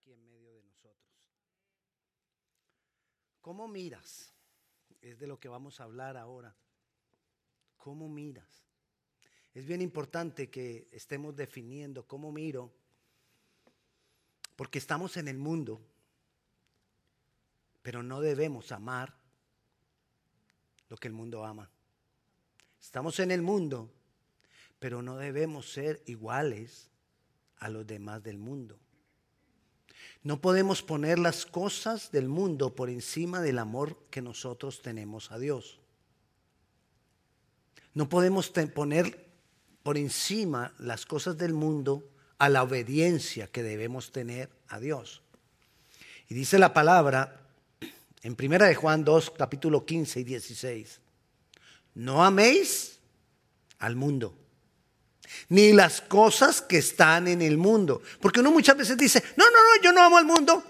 aquí en medio de nosotros. ¿Cómo miras? Es de lo que vamos a hablar ahora. ¿Cómo miras? Es bien importante que estemos definiendo cómo miro, porque estamos en el mundo, pero no debemos amar lo que el mundo ama. Estamos en el mundo, pero no debemos ser iguales a los demás del mundo. No podemos poner las cosas del mundo por encima del amor que nosotros tenemos a Dios. No podemos poner por encima las cosas del mundo a la obediencia que debemos tener a Dios. Y dice la palabra en Primera de Juan 2, capítulo 15 y 16. No améis al mundo, ni las cosas que están en el mundo. Porque uno muchas veces dice, no, no, no, yo no amo al mundo.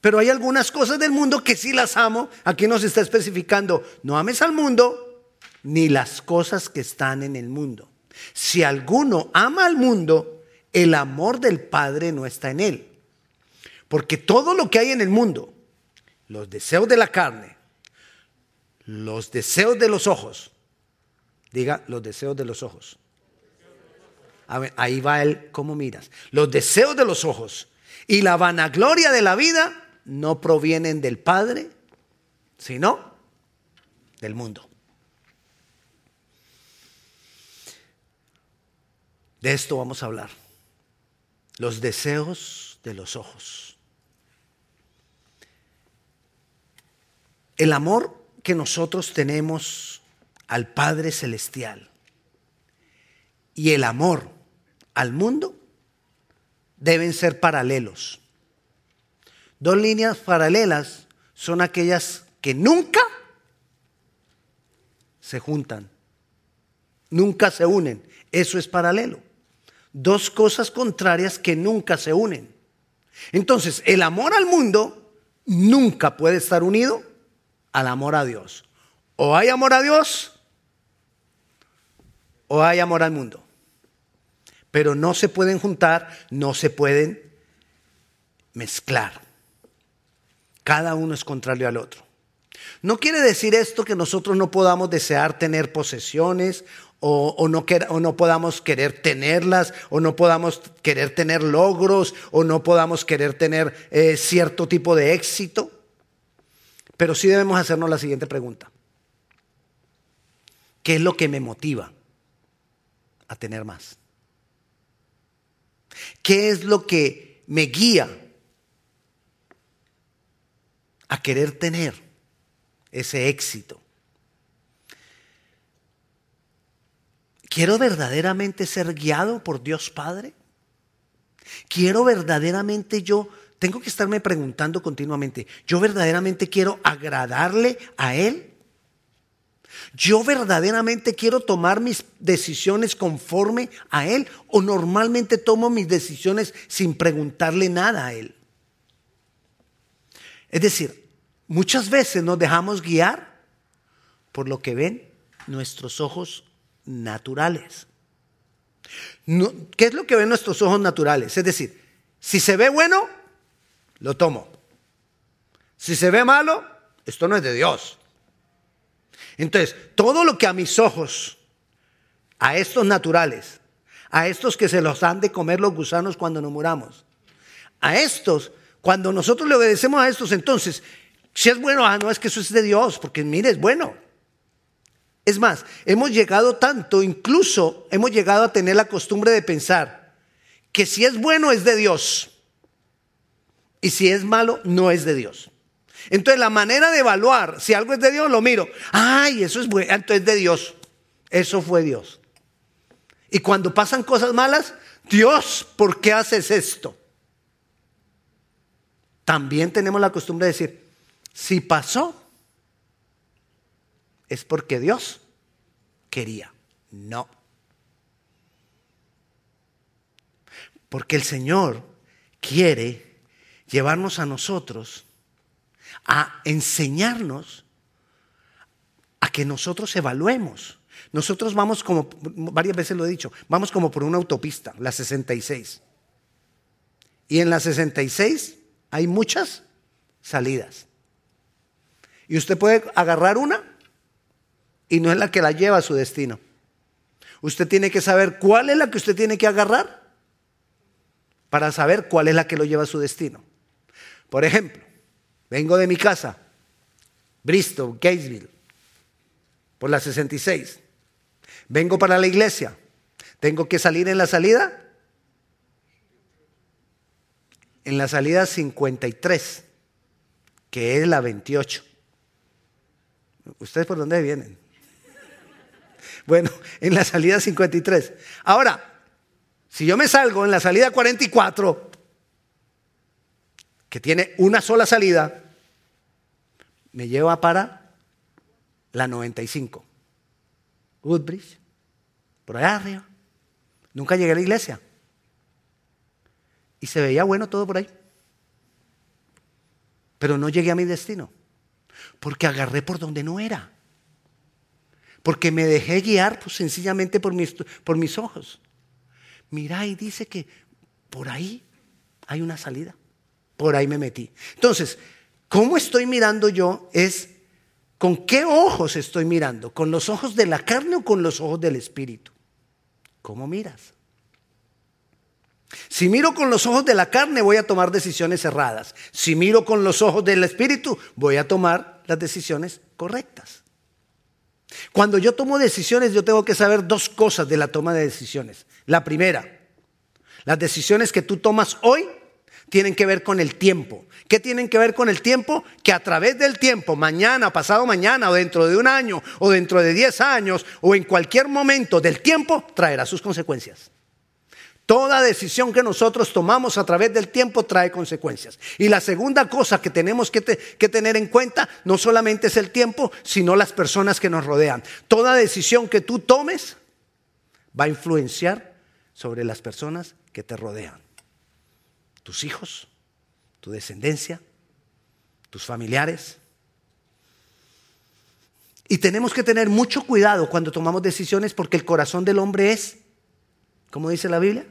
Pero hay algunas cosas del mundo que sí las amo. Aquí nos está especificando, no ames al mundo, ni las cosas que están en el mundo. Si alguno ama al mundo, el amor del Padre no está en él. Porque todo lo que hay en el mundo, los deseos de la carne, los deseos de los ojos, diga los deseos de los ojos, ahí va él, ¿cómo miras? Los deseos de los ojos y la vanagloria de la vida no provienen del Padre, sino del mundo. De esto vamos a hablar. Los deseos de los ojos. El amor que nosotros tenemos al Padre Celestial y el amor al mundo deben ser paralelos. Dos líneas paralelas son aquellas que nunca se juntan, nunca se unen. Eso es paralelo. Dos cosas contrarias que nunca se unen. Entonces, el amor al mundo nunca puede estar unido al amor a Dios. O hay amor a Dios o hay amor al mundo pero no se pueden juntar, no se pueden mezclar. Cada uno es contrario al otro. No quiere decir esto que nosotros no podamos desear tener posesiones o, no, podamos querer tenerlas, o no podamos querer tener logros, o no podamos querer tener eh, cierto tipo de éxito. Pero sí debemos hacernos la siguiente pregunta. ¿Qué es lo que me motiva a tener más? ¿Qué es lo que me guía a querer tener ese éxito? ¿Quiero verdaderamente ser guiado por Dios Padre? ¿Quiero verdaderamente yo, tengo que estarme preguntando continuamente, ¿yo verdaderamente quiero agradarle a Él? ¿Yo verdaderamente quiero tomar mis decisiones conforme a Él o normalmente tomo mis decisiones sin preguntarle nada a Él? Es decir, muchas veces nos dejamos guiar por lo que ven nuestros ojos naturales. ¿Qué es lo que ven nuestros ojos naturales? Es decir, si se ve bueno, lo tomo. Si se ve malo, esto no es de Dios. Entonces, todo lo que a mis ojos, a estos naturales, a estos que se los han de comer los gusanos cuando nos muramos, a estos, cuando nosotros le obedecemos a estos, entonces, si es bueno, ah, no es que eso es de Dios, porque mire, es bueno. Es más, hemos llegado tanto, incluso hemos llegado a tener la costumbre de pensar que si es bueno es de Dios y si es malo no es de Dios. Entonces la manera de evaluar si algo es de Dios, lo miro. Ay, eso es bueno, entonces es de Dios. Eso fue Dios. Y cuando pasan cosas malas, Dios, ¿por qué haces esto? También tenemos la costumbre de decir, si pasó, es porque Dios quería. No. Porque el Señor quiere llevarnos a nosotros a enseñarnos a que nosotros evaluemos. Nosotros vamos como, varias veces lo he dicho, vamos como por una autopista, la 66. Y en la 66 hay muchas salidas. Y usted puede agarrar una y no es la que la lleva a su destino. Usted tiene que saber cuál es la que usted tiene que agarrar para saber cuál es la que lo lleva a su destino. Por ejemplo, vengo de mi casa, Bristol, Gatesville, por la 66. Vengo para la iglesia. Tengo que salir en la salida. En la salida 53, que es la 28. ¿Ustedes por dónde vienen? Bueno, en la salida 53. Ahora, si yo me salgo en la salida 44, que tiene una sola salida, me lleva para la 95. Woodbridge, por allá arriba. Nunca llegué a la iglesia. Y se veía bueno todo por ahí. Pero no llegué a mi destino. Porque agarré por donde no era. Porque me dejé guiar pues, sencillamente por mis, por mis ojos. Mira, y dice que por ahí hay una salida. Por ahí me metí. Entonces, ¿cómo estoy mirando yo? Es con qué ojos estoy mirando. ¿Con los ojos de la carne o con los ojos del espíritu? ¿Cómo miras? Si miro con los ojos de la carne, voy a tomar decisiones erradas. Si miro con los ojos del espíritu, voy a tomar las decisiones correctas. Cuando yo tomo decisiones, yo tengo que saber dos cosas de la toma de decisiones. La primera, las decisiones que tú tomas hoy tienen que ver con el tiempo. ¿Qué tienen que ver con el tiempo? Que a través del tiempo, mañana, pasado mañana, o dentro de un año, o dentro de diez años, o en cualquier momento del tiempo, traerá sus consecuencias. Toda decisión que nosotros tomamos a través del tiempo trae consecuencias. Y la segunda cosa que tenemos que, que, tener en cuenta no solamente es el tiempo, sino las personas que nos rodean. Toda decisión que tú tomes va a influenciar sobre las personas que te rodean. Tus hijos, tu descendencia, tus familiares. Y tenemos que tener mucho cuidado cuando tomamos decisiones porque el corazón del hombre es, ¿cómo dice la Biblia?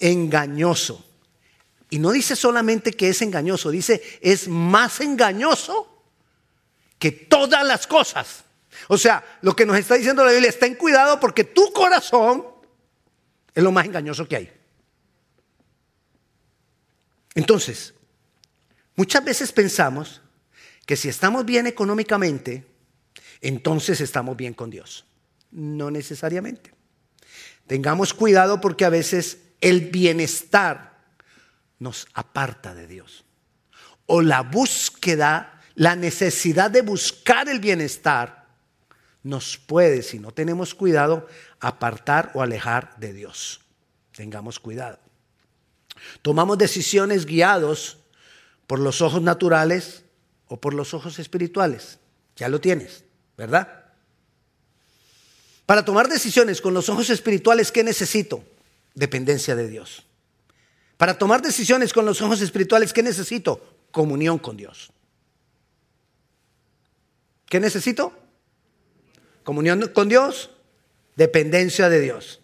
engañoso. Y no dice solamente que es engañoso, dice es más engañoso que todas las cosas. O sea, lo que nos está diciendo la Biblia, está en cuidado porque tu corazón es lo más engañoso que hay. Entonces, muchas veces pensamos que si estamos bien económicamente, entonces estamos bien con Dios. No necesariamente. Tengamos cuidado porque a veces el bienestar nos aparta de Dios. O la búsqueda, la necesidad de buscar el bienestar nos puede, si no tenemos cuidado, apartar o alejar de Dios. Tengamos cuidado. Tomamos decisiones guiados por los ojos naturales o por los ojos espirituales. Ya lo tienes, ¿verdad? Para tomar decisiones con los ojos espirituales, ¿qué necesito? dependencia de Dios. Para tomar decisiones con los ojos espirituales, ¿qué necesito? Comunión con Dios. ¿Qué necesito? Comunión con Dios, dependencia de Dios.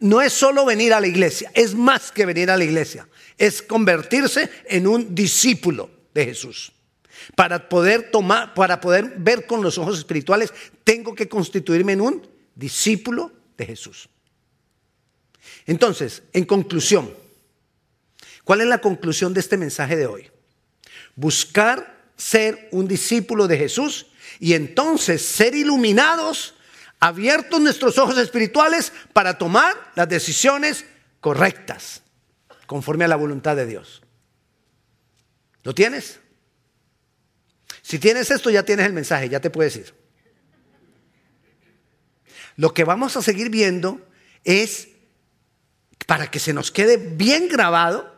No es solo venir a la iglesia, es más que venir a la iglesia, es convertirse en un discípulo de Jesús. Para poder tomar, para poder ver con los ojos espirituales, tengo que constituirme en un discípulo de Jesús. Entonces, en conclusión, ¿cuál es la conclusión de este mensaje de hoy? Buscar ser un discípulo de Jesús y entonces ser iluminados, abiertos nuestros ojos espirituales para tomar las decisiones correctas, conforme a la voluntad de Dios. ¿Lo tienes? Si tienes esto, ya tienes el mensaje, ya te puedes ir. Lo que vamos a seguir viendo es para que se nos quede bien grabado,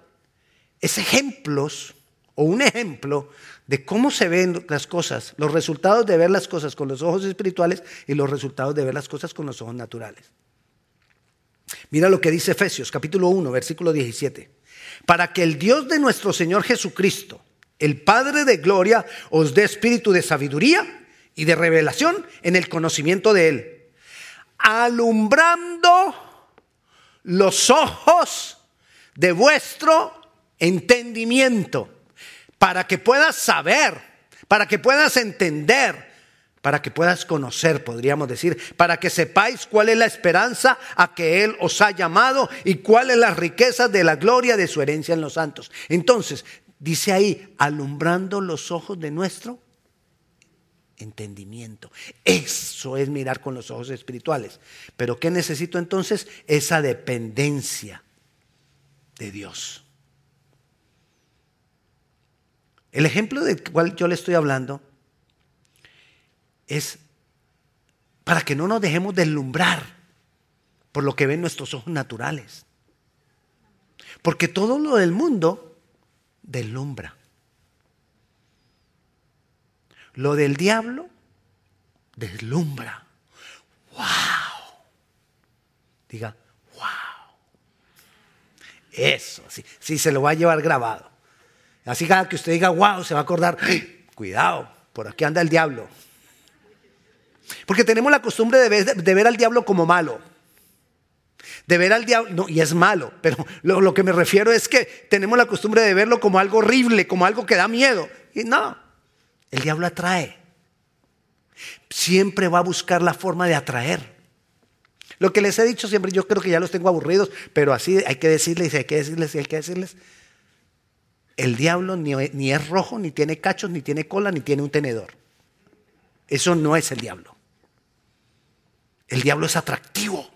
es ejemplos o un ejemplo de cómo se ven las cosas, los resultados de ver las cosas con los ojos espirituales y los resultados de ver las cosas con los ojos naturales. Mira lo que dice Efesios capítulo 1, versículo 17. Para que el Dios de nuestro Señor Jesucristo, el Padre de Gloria, os dé espíritu de sabiduría y de revelación en el conocimiento de Él, alumbrando los ojos de vuestro entendimiento, para que puedas saber, para que puedas entender, para que puedas conocer, podríamos decir, para que sepáis cuál es la esperanza a que Él os ha llamado y cuál es la riqueza de la gloria de su herencia en los santos. Entonces, dice ahí, alumbrando los ojos de nuestro entendimiento. Eso es mirar con los ojos espirituales. Pero ¿qué necesito entonces? Esa dependencia de Dios. El ejemplo del cual yo le estoy hablando es para que no nos dejemos deslumbrar por lo que ven nuestros ojos naturales. Porque todo lo del mundo deslumbra. Lo del diablo deslumbra. ¡Wow! Diga, ¡wow! Eso, sí, sí, se lo va a llevar grabado. Así cada que usted diga, ¡wow! Se va a acordar, cuidado, por aquí anda el diablo. Porque tenemos la costumbre de ver, al diablo como malo. De ver al diablo, no, y es malo, pero lo, lo, que me refiero es que tenemos la costumbre de verlo como algo horrible, como algo que da miedo. Y no, el diablo atrae. Siempre va a buscar la forma de atraer. Lo que les he dicho siempre, yo creo que ya los tengo aburridos, pero así hay que decirles, hay que decirles, hay que decirles. El diablo ni, ni es rojo, ni tiene cachos, ni tiene cola, ni tiene un tenedor. Eso no es el diablo. El diablo es atractivo.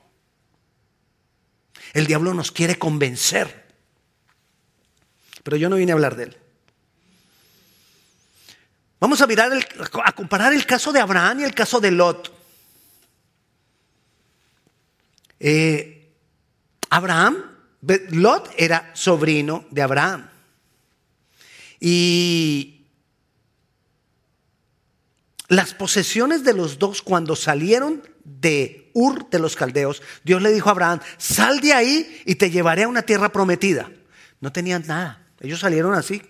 El diablo nos quiere convencer. Pero yo no vine a hablar de él. Vamos a mirar a comparar el caso de Abraham y el caso de Lot. Eh, Abraham, Lot era sobrino de Abraham. Y las posesiones de los dos cuando salieron de Ur de los Caldeos, Dios le dijo a Abraham, sal de ahí y te llevaré a una tierra prometida. No tenían nada. Ellos salieron así,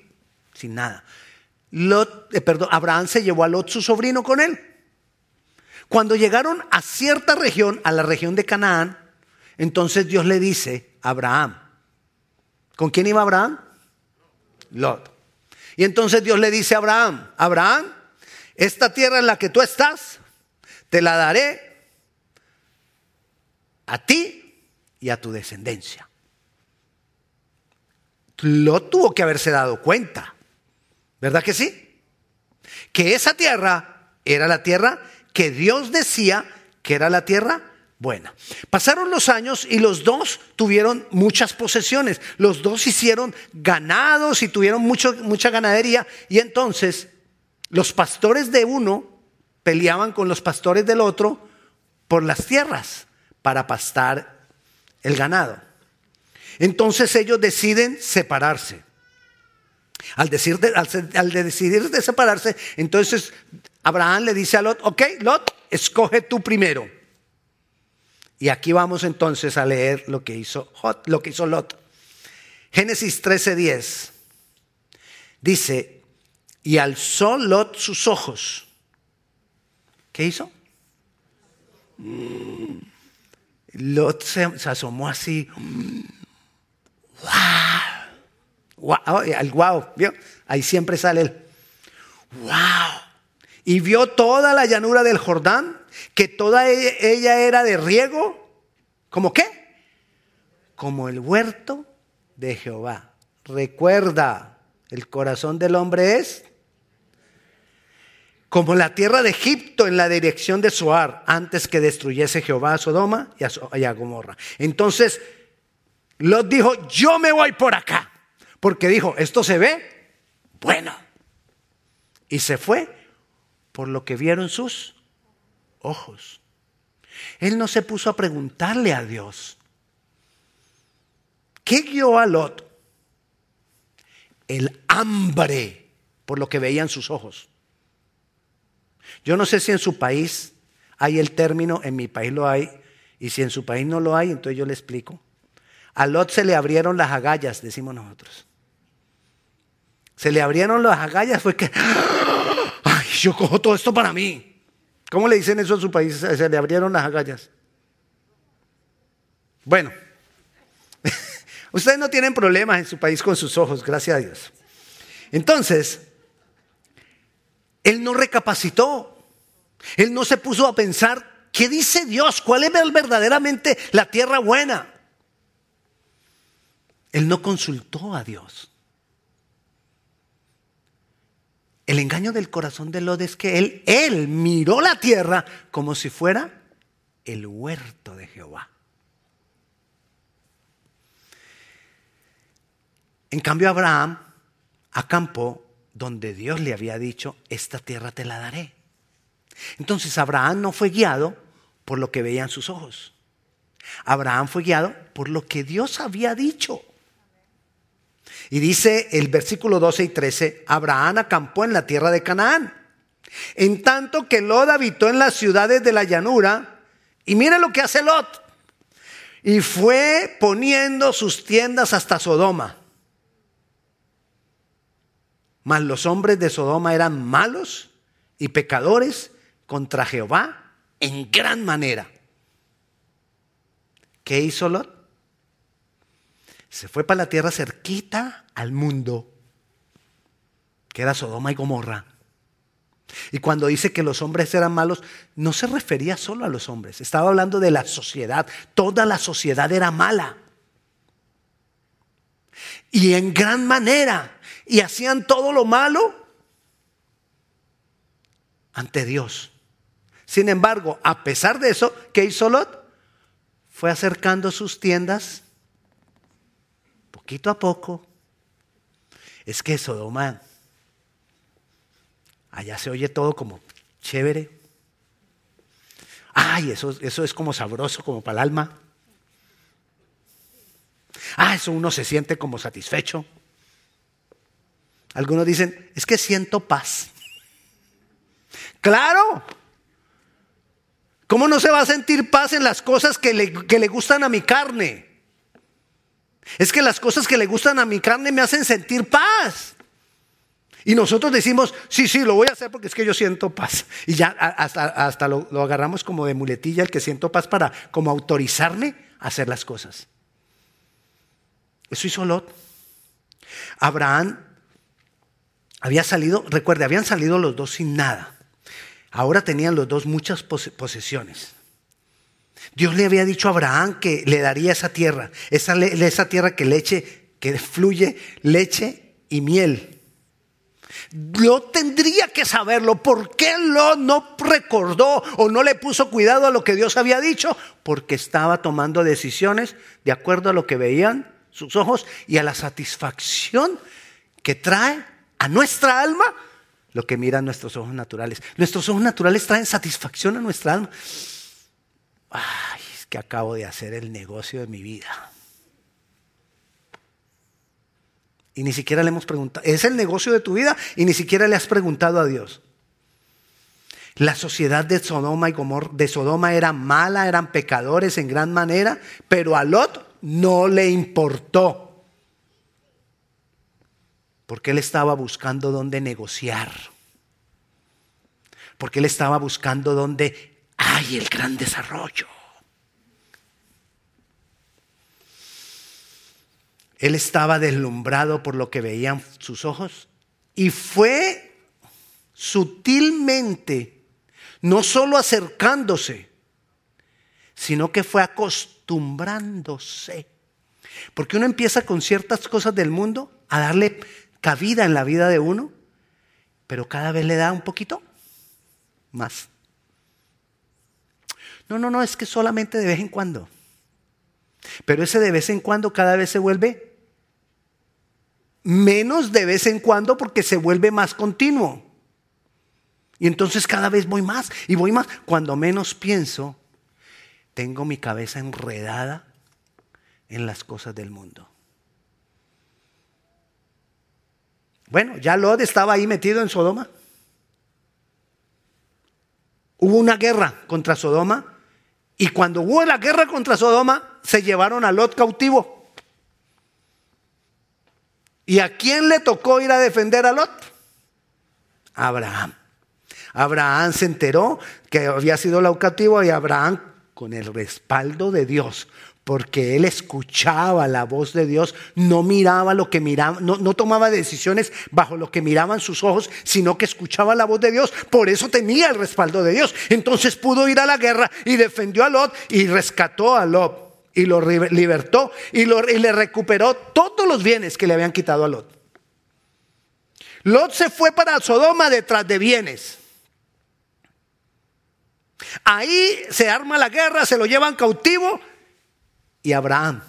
sin nada. Lot, eh, perdón, Abraham se llevó a Lot, su sobrino, con él. Cuando llegaron a cierta región, a la región de Canaán, entonces Dios le dice a Abraham, ¿con quién iba Abraham? Lot. Y entonces Dios le dice a Abraham, Abraham, esta tierra en la que tú estás, te la daré a ti y a tu descendencia. Lo tuvo que haberse dado cuenta, ¿verdad que sí? Que esa tierra era la tierra que Dios decía que era la tierra buena. Pasaron los años y los dos tuvieron muchas posesiones. Los dos hicieron ganados y tuvieron mucho, mucha ganadería. Y entonces los pastores de uno peleaban con los pastores del otro por las tierras para pastar el ganado. Entonces ellos deciden separarse. Al, decir al, decidir de separarse, entonces Abraham le dice a Lot, ok, Lot, escoge tú primero. Y aquí vamos entonces a leer lo que hizo, Lot. Génesis 13:10 dice, y alzó Lot sus ojos. ¿Qué hizo? Mm. Lot se, asomó así. ¡Wow! wow wow, ¿vio? Ahí siempre sale el ¡Wow! Y vio toda la llanura del Jordán, que toda e, ella era de riego. ¿Como qué? Como el huerto de Jehová. Recuerda, el corazón del hombre es como la tierra de Egipto en la dirección de Soar, antes que destruyese Jehová a Sodoma y a, Gomorra. Entonces, Lot dijo, yo me voy por acá, porque dijo, esto se ve bueno. Y se fue por lo que vieron sus ojos. Él no se puso a preguntarle a Dios. ¿Qué guió a Lot? El hambre por lo que veían sus ojos. Yo no sé si en su país hay el término, en mi país lo hay, y si en su país no lo hay, entonces yo le explico. A Lot se le abrieron las agallas, decimos nosotros. Se le abrieron las agallas, fue que, ay, yo cojo todo esto para mí. ¿Cómo le dicen eso en su país? Se le abrieron las agallas. Bueno, Ustedes no tienen problemas en su país con sus ojos, gracias a Dios. Entonces, él no recapacitó. Él no se puso a pensar, ¿qué dice Dios? ¿Cuál es verdaderamente la tierra buena? Él no consultó a Dios. El engaño del corazón de Lot es que él, él miró la tierra como si fuera el huerto de Jehová. En cambio, Abraham acampó donde Dios le había dicho, esta tierra te la daré. Entonces Abraham no fue guiado por lo que veían sus ojos. Abraham fue guiado por lo que Dios había dicho. Y dice el versículo 12 y 13, Abraham acampó en la tierra de Canaán. En tanto que Lot habitó en las ciudades de la llanura, y mire lo que hace Lot. Y fue poniendo sus tiendas hasta Sodoma. Mas los hombres de Sodoma eran malos y pecadores contra Jehová en gran manera. ¿Qué hizo Lot? Se fue para la tierra cerquita al mundo, que era Sodoma y Gomorra. Y cuando dice que los hombres eran malos, no se refería solo a los hombres, estaba hablando de la sociedad. Toda la sociedad era mala. Y en gran manera y hacían todo lo malo ante Dios. Sin embargo, a pesar de eso, ¿qué hizo Lot? Fue acercando sus tiendas poquito a poco. Es que Sodoma, allá se oye todo como chévere. Ay, eso, eso es como sabroso, como para el alma. Ah, eso uno se siente como satisfecho. Algunos dicen, es que siento paz. Claro. ¿Cómo no se va a sentir paz en las cosas que le, que le gustan a mi carne? Es que las cosas que le gustan a mi carne me hacen sentir paz. Y nosotros decimos, sí, sí, lo voy a hacer porque es que yo siento paz. Y ya hasta, hasta lo, lo, agarramos como de muletilla el que siento paz para como autorizarme a hacer las cosas. Eso hizo Lot. Abraham había salido, recuerde, habían salido los dos sin nada. Ahora tenían los dos muchas posesiones. Dios le había dicho a Abraham que le daría esa tierra, esa, tierra que leche, que fluye leche y miel. Lo tendría que saberlo. ¿Por qué no recordó o no le puso cuidado a lo que Dios había dicho? Porque estaba tomando decisiones de acuerdo a lo que veían sus ojos y a la satisfacción que trae a nuestra alma lo que miran nuestros ojos naturales. Nuestros ojos naturales traen satisfacción a nuestra alma. Ay, es que acabo de hacer el negocio de mi vida. Y ni siquiera le hemos preguntado, es el negocio de tu vida y ni siquiera le has preguntado a Dios. La sociedad de Sodoma y de Sodoma era mala, eran pecadores en gran manera, pero a Lot no le importó porque él estaba buscando dónde negociar. Porque él estaba buscando dónde hay el gran desarrollo. Él estaba deslumbrado por lo que veían sus ojos y fue sutilmente, no solo acercándose, sino que fue acostumbrándose. Porque uno empieza con ciertas cosas del mundo a darle cabida en la vida de uno, pero cada vez le da un poquito más. No, no, no, es que solamente de vez en cuando. Pero ese de vez en cuando cada vez se vuelve menos de vez en cuando porque se vuelve más continuo. Y entonces cada vez voy más y voy más. Cuando menos pienso, tengo mi cabeza enredada en las cosas del mundo. Bueno, ya Lot estaba ahí metido en Sodoma. Hubo una guerra contra Sodoma y cuando hubo la guerra contra Sodoma se llevaron a Lot cautivo. ¿Y a quién le tocó ir a defender a Lot? Abraham. Abraham se enteró que había sido Lot cautivo y Abraham, con el respaldo de Dios, porque él escuchaba la voz de Dios, no miraba lo que miraba, no, no, tomaba decisiones bajo lo que miraban sus ojos, sino que escuchaba la voz de Dios. Por eso tenía el respaldo de Dios. Entonces pudo ir a la guerra y defendió a Lot y rescató a Lot y lo libertó y, y le recuperó todos los bienes que le habían quitado a Lot. Lot se fue para Sodoma detrás de bienes. Ahí se arma la guerra, se lo llevan cautivo y Abraham,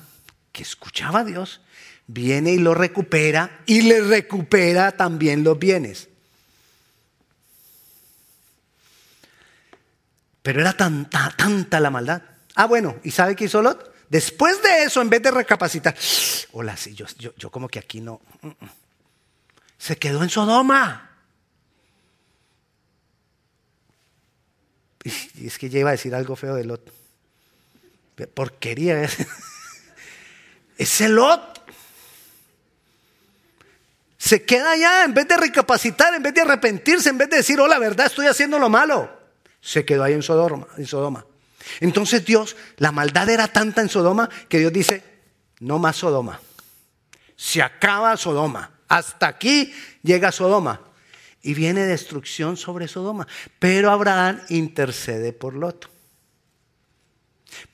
que escuchaba a Dios, viene y lo recupera y le recupera también los bienes. Pero era tanta, tanta la maldad. Ah, bueno, ¿y sabe qué hizo Lot? Después de eso, en vez de recapacitar, hola, sí, yo, yo, como que aquí no, mm, mm, se quedó en Sodoma. Y es que iba a decir algo feo de Lot. Porquería. Ese Lot. Se queda allá en vez de recapacitar, en vez de arrepentirse, en vez de decir, oh, la verdad, estoy haciendo lo malo. Se quedó ahí en Sodoma, en Sodoma. Entonces Dios, la maldad era tanta en Sodoma que Dios dice, no más Sodoma. Se acaba Sodoma. Hasta aquí llega Sodoma. Y viene destrucción sobre Sodoma. Pero Abraham intercede por Lot.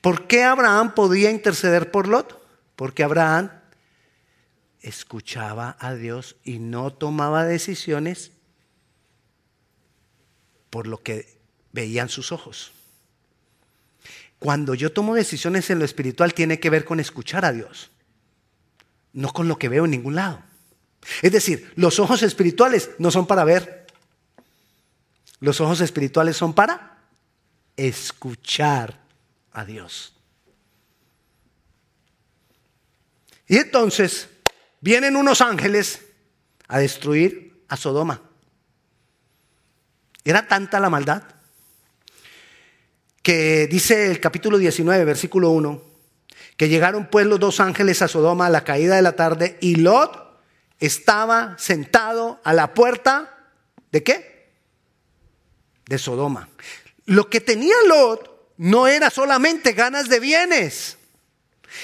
¿Por qué Abraham podía interceder por Lot? Porque Abraham escuchaba a Dios y no tomaba decisiones por lo que veían sus ojos. Cuando yo tomo decisiones en lo espiritual tiene que ver con escuchar a Dios, no con lo que veo en ningún lado. Es decir, los ojos espirituales no son para ver, los ojos espirituales son para escuchar a Dios. Y entonces vienen unos ángeles a destruir a Sodoma. Era tanta la maldad que dice el capítulo 19, versículo 1, que llegaron pues los dos ángeles a Sodoma a la caída de la tarde y Lot estaba sentado a la puerta de qué? De Sodoma. Lo que tenía Lot no era solamente ganas de bienes.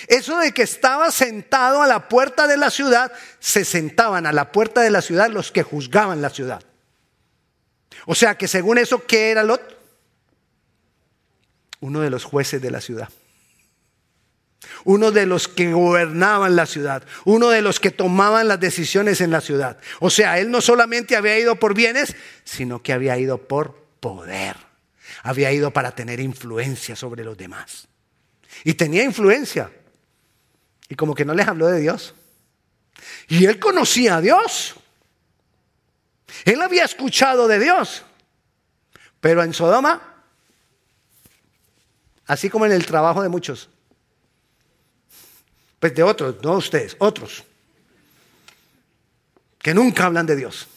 Eso de que estaba sentado a la puerta de la ciudad, se sentaban a la puerta de la ciudad los que juzgaban la ciudad. O sea que según eso, ¿qué era Lot? Uno de los jueces de la ciudad. Uno de los que gobernaban la ciudad. Uno de los que tomaban las decisiones en la ciudad. O sea, él no solamente había ido por bienes, sino que había ido por poder había ido para tener influencia sobre los demás. Y tenía influencia. Y como que no les habló de Dios. Y él conocía a Dios. Él había escuchado de Dios. Pero en Sodoma, así como en el trabajo de muchos, pues de otros, no ustedes, otros, que nunca hablan de Dios.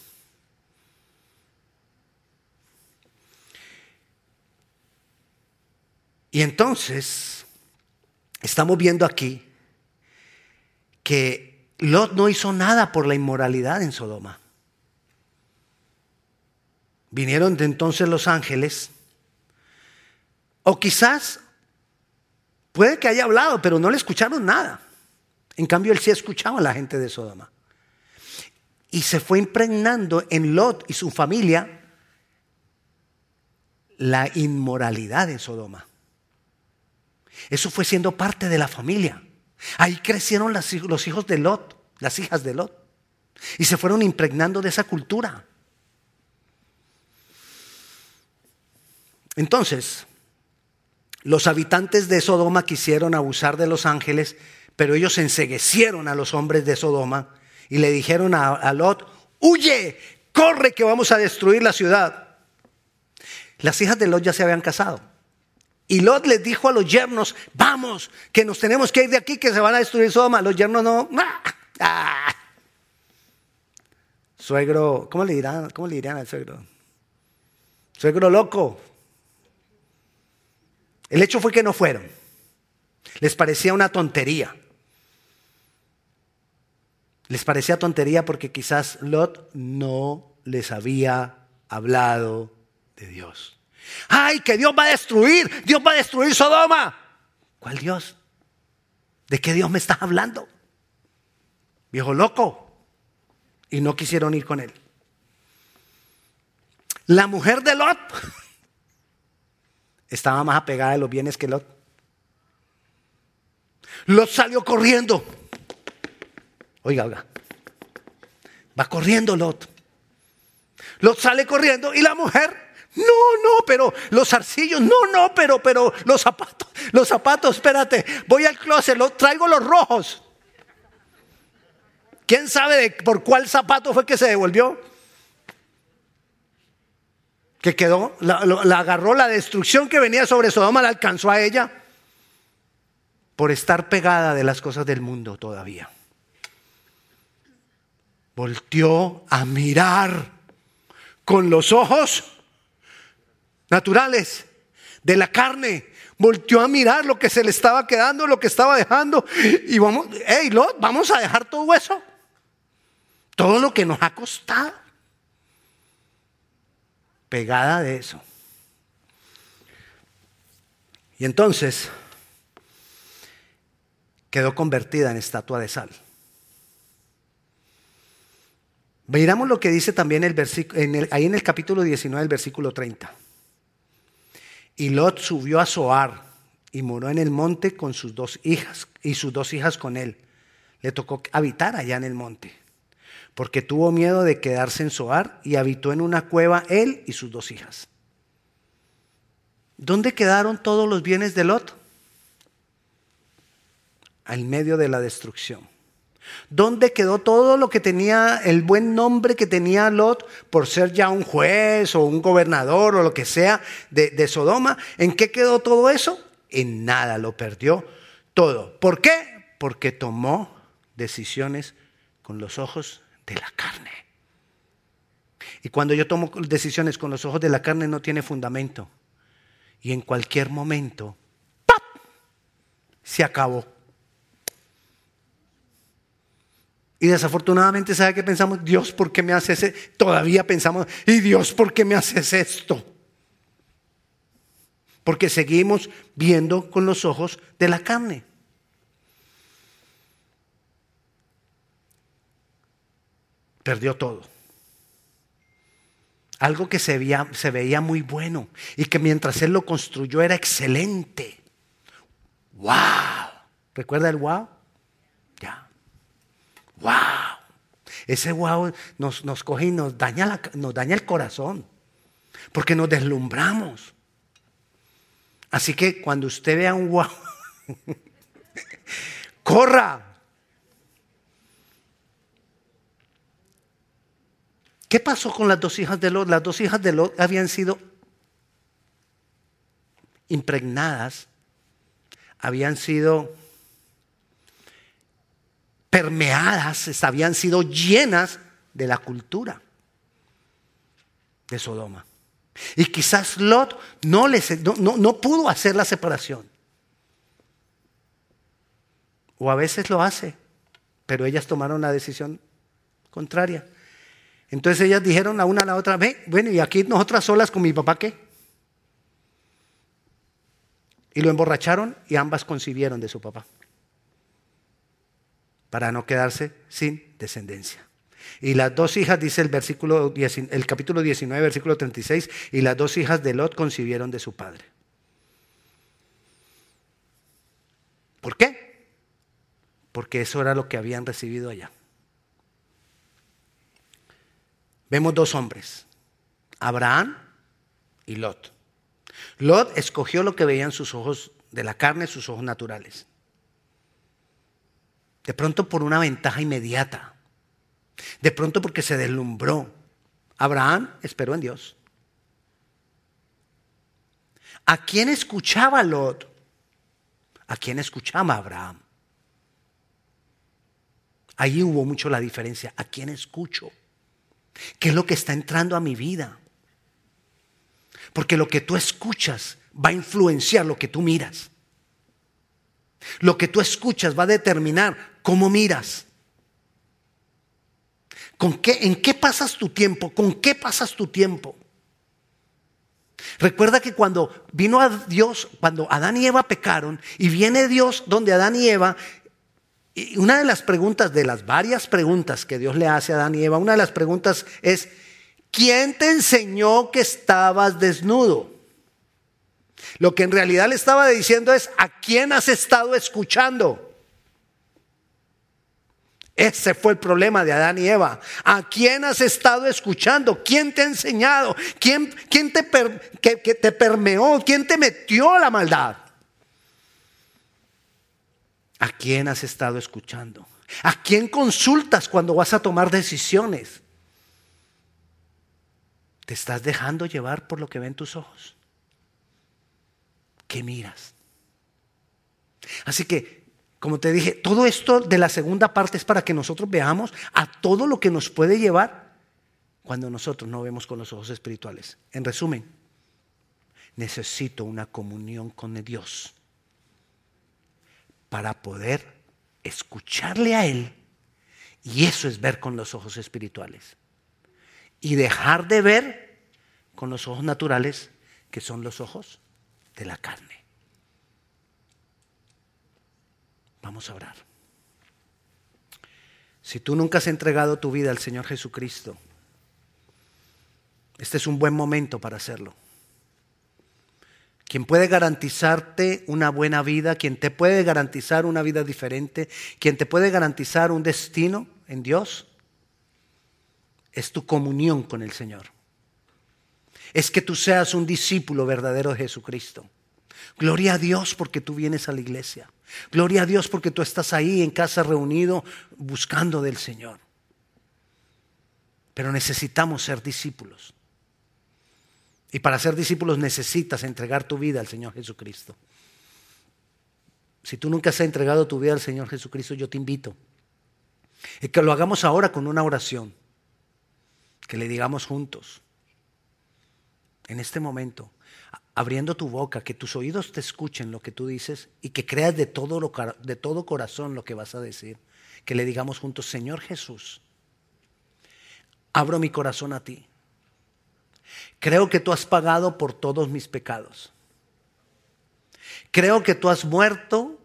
Y entonces, estamos viendo aquí que Lot no hizo nada por la inmoralidad en Sodoma. Vinieron de entonces los ángeles, o quizás puede que haya hablado, pero no le escucharon nada. En cambio, él sí escuchaba a la gente de Sodoma. Y se fue impregnando en Lot y su familia la inmoralidad en Sodoma. Eso fue siendo parte de la familia. Ahí crecieron los hijos de Lot, las hijas de Lot. Y se fueron impregnando de esa cultura. Entonces, los habitantes de Sodoma quisieron abusar de los ángeles, pero ellos enseguecieron a los hombres de Sodoma y le dijeron a, a Lot, huye, corre que vamos a destruir la ciudad. Las hijas de Lot ya se habían casado. Y Lot les dijo a los yernos, vamos, que nos tenemos que ir de aquí, que se van a destruir Sodoma. Los yernos no. ¡Ah! Suegro, ¿cómo le dirán? ¿Cómo le dirían al suegro? Suegro loco. El hecho fue que no fueron. Les parecía una tontería. Les parecía tontería porque quizás Lot no les había hablado de Dios. Ay, que Dios va a destruir, Dios va a destruir Sodoma. ¿Cuál Dios? ¿De qué Dios me estás hablando? Viejo loco. Y no quisieron ir con él. La mujer de Lot estaba más apegada a los bienes que Lot. Lot salió corriendo. Oiga, oiga. Va corriendo Lot. Lot sale corriendo y la mujer, no, no, pero los arcillos, no, no, pero, pero los zapatos, los zapatos, espérate, voy al closet, lo, traigo los rojos. ¿Quién sabe por cuál zapato fue que se devolvió? Que quedó, la, la agarró la destrucción que venía sobre Sodoma, la alcanzó a ella por estar pegada de las cosas del mundo todavía volteó a mirar con los ojos naturales de la carne. Volteó a mirar lo que se le estaba quedando, lo que estaba dejando. Y vamos, hey, Lot, vamos a dejar todo eso. Todo lo que nos ha costado. Pegada de eso. Y entonces quedó convertida en estatua de sal. Miramos lo que dice también el ahí en el capítulo 19, el versículo 30. Y Lot subió a Zoar y moró en el monte con sus dos hijas y sus dos hijas con él. Le tocó habitar allá en el monte, porque tuvo miedo de quedarse en Zoar y habitó en una cueva él y sus dos hijas. ¿Dónde quedaron todos los bienes de Lot? Al medio de la destrucción. ¿Dónde quedó todo lo que tenía, el buen nombre que tenía Lot por ser ya un juez o un gobernador o lo que sea de, Sodoma? ¿En qué quedó todo eso? En nada, lo perdió todo. ¿Por qué? Porque tomó decisiones con los ojos de la carne. Y cuando yo tomo decisiones con los ojos de la carne no tiene fundamento. Y en cualquier momento, ¡pap! Se acabó. Y desafortunadamente, ¿sabe qué pensamos? Dios, ¿por qué me haces eso? Todavía pensamos, ¿y Dios, por qué me haces esto? Porque seguimos viendo con los ojos de la carne. Perdió todo. Algo que se veía, se veía muy bueno y que mientras él lo construyó era excelente. ¡Wow! ¿Recuerda el wow? ¡Wow! Ese wow nos, nos coge y nos daña, nos daña el corazón, porque nos deslumbramos. Así que cuando usted vea un wow, corra. ¿Qué pasó con las dos hijas de Lot? Las dos hijas de Lot habían sido impregnadas, habían sido permeadas, habían sido llenas de la cultura de Sodoma. Y quizás Lot no, pudo hacer la separación. O a veces lo hace, pero ellas tomaron la decisión contraria. Entonces ellas dijeron a una a la otra, bueno, y aquí nosotras solas con mi papá, ¿qué? Y lo emborracharon y ambas concibieron de su papá para no quedarse sin descendencia. Y las dos hijas, dice el, versículo, el capítulo 19, versículo 36, y las dos hijas de Lot concibieron de su padre. ¿Por qué? Porque eso era lo que habían recibido allá. Vemos dos hombres, Abraham y Lot. Lot escogió lo que veían sus ojos de la carne, sus ojos naturales. De pronto por una ventaja inmediata. De pronto porque se deslumbró. Abraham esperó en Dios. ¿A quién escuchaba Lot? ¿A quién escuchaba Abraham? Ahí hubo mucho la diferencia. ¿A quién escucho? ¿Qué es lo que está entrando a mi vida? Porque lo que tú escuchas va a influenciar lo que tú miras. Lo que tú escuchas va a determinar cómo miras. ¿Con qué, ¿En qué pasas tu tiempo? ¿Con qué pasas tu tiempo? Recuerda que cuando vino a Dios, cuando Adán y Eva pecaron, y viene Dios donde Adán y Eva, una de las preguntas, de las varias preguntas que Dios le hace a Adán y Eva, una de las preguntas es, ¿quién te enseñó que estabas desnudo? Lo que en realidad le estaba diciendo es, ¿a quién has estado escuchando? Ese fue el problema de Adán y Eva. ¿A quién has estado escuchando? ¿Quién te ha enseñado? ¿Quién, quién te, que, te permeó? ¿Quién te metió la maldad? ¿A quién has estado escuchando? ¿A quién consultas cuando vas a tomar decisiones? ¿Te estás dejando llevar por lo que ven tus ojos? ¿Qué miras? Así que, como te dije, todo esto de la segunda parte es para que nosotros veamos a todo lo que nos puede llevar cuando nosotros no vemos con los ojos espirituales. En resumen, necesito una comunión con Dios para poder escucharle a Él. Y eso es ver con los ojos espirituales. Y dejar de ver con los ojos naturales, que son los ojos de la carne. Vamos a orar. Si tú nunca has entregado tu vida al Señor Jesucristo, este es un buen momento para hacerlo quien puede garantizarte una buena vida, quien te puede garantizar una vida diferente, quien te puede garantizar un destino en Dios, es tu comunión con el Señor. Es que tú seas un discípulo verdadero de Jesucristo. Gloria a Dios porque tú vienes a la iglesia. Gloria a Dios porque tú estás ahí en casa reunido buscando del Señor. Pero necesitamos ser discípulos. Y para ser discípulos necesitas entregar tu vida al Señor Jesucristo. Si tú nunca has entregado tu vida al Señor Jesucristo, yo te invito. Y que lo hagamos ahora con una oración. Que le digamos juntos. En este momento, abriendo tu boca, que tus oídos te escuchen lo que tú dices y que creas de todo, lo, de todo corazón lo que vas a decir. Que le digamos juntos, Señor Jesús, abro mi corazón a ti. Creo que tú has pagado por todos mis pecados. Creo que tú has muerto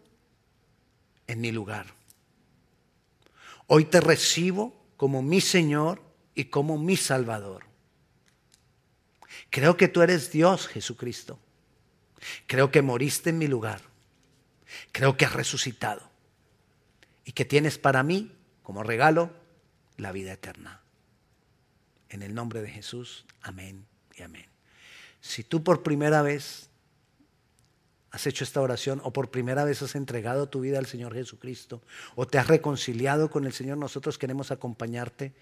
en mi lugar. Hoy te recibo como mi Señor y como mi Salvador. Creo que tú eres Dios, Jesucristo. Creo que moriste en mi lugar. Creo que has resucitado. Y que tienes para mí, como regalo, la vida eterna. En el nombre de Jesús, amén y amén. Si tú por primera vez has hecho esta oración o por primera vez has entregado tu vida al Señor Jesucristo o te has reconciliado con el Señor, nosotros queremos acompañarte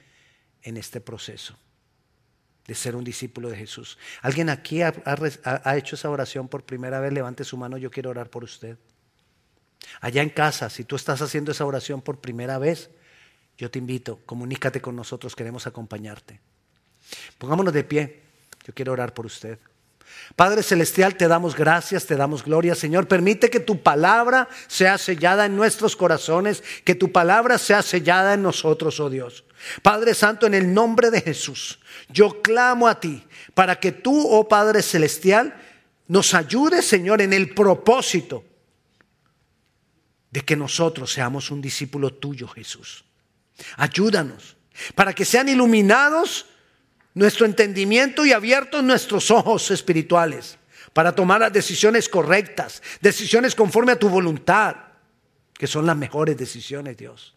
en este proceso de ser un discípulo de Jesús. ¿Alguien aquí ha, hecho esa oración por primera vez? Levante su mano, yo quiero orar por usted. Allá en casa, si tú estás haciendo esa oración por primera vez, yo te invito, comunícate con nosotros, queremos acompañarte. Pongámonos de pie. Yo quiero orar por usted. Padre Celestial, te damos gracias, te damos gloria, Señor. Permite que tu palabra sea sellada en nuestros corazones, que tu palabra sea sellada en nosotros, oh Dios. Padre Santo, en el nombre de Jesús, yo clamo a ti para que tú, oh Padre Celestial, nos ayudes, Señor, en el propósito de que nosotros seamos un discípulo tuyo, Jesús. Ayúdanos para que sean iluminados nuestro entendimiento y abiertos nuestros ojos espirituales para tomar las decisiones correctas, decisiones conforme a tu voluntad, que son las mejores decisiones, Dios.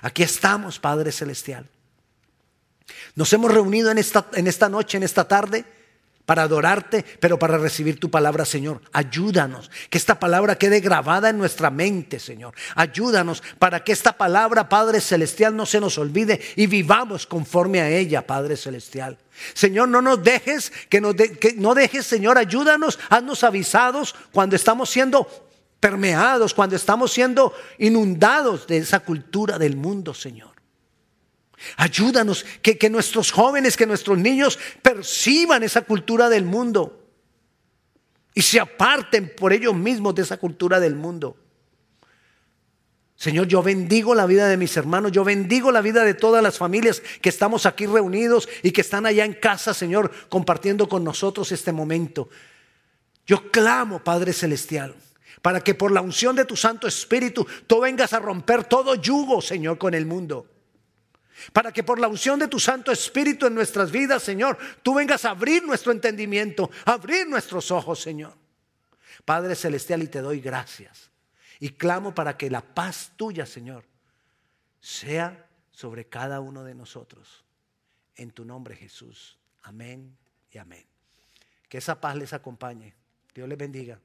Aquí estamos, Padre Celestial. Nos hemos reunido en esta, en esta noche, en esta tarde, para adorarte, pero para recibir tu palabra, Señor. Ayúdanos, que esta palabra quede grabada en nuestra mente, Señor. Ayúdanos para que esta palabra, Padre Celestial, no se nos olvide y vivamos conforme a ella, Padre Celestial. Señor, no nos dejes, que, nos que no dejes, Señor, ayúdanos, haznos avisados cuando estamos siendo permeados, cuando estamos siendo inundados de esa cultura del mundo, Señor. Ayúdanos que, que nuestros jóvenes, que nuestros niños perciban esa cultura del mundo y se aparten por ellos mismos de esa cultura del mundo. Señor, yo bendigo la vida de mis hermanos, yo bendigo la vida de todas las familias que estamos aquí reunidos y que están allá en casa, Señor, compartiendo con nosotros este momento. Yo clamo, Padre Celestial, Para que por la unción de tu Santo Espíritu tú vengas a romper todo yugo, Señor, con el mundo. Para que por la unción de tu Santo Espíritu en nuestras vidas, Señor, tú vengas a abrir nuestro entendimiento, abrir nuestros ojos, Señor. Padre Celestial, y te doy gracias. Y clamo para que la paz tuya, Señor, sea sobre cada uno de nosotros. En tu nombre, Jesús. Amén y amén. Que esa paz les acompañe. Dios les bendiga.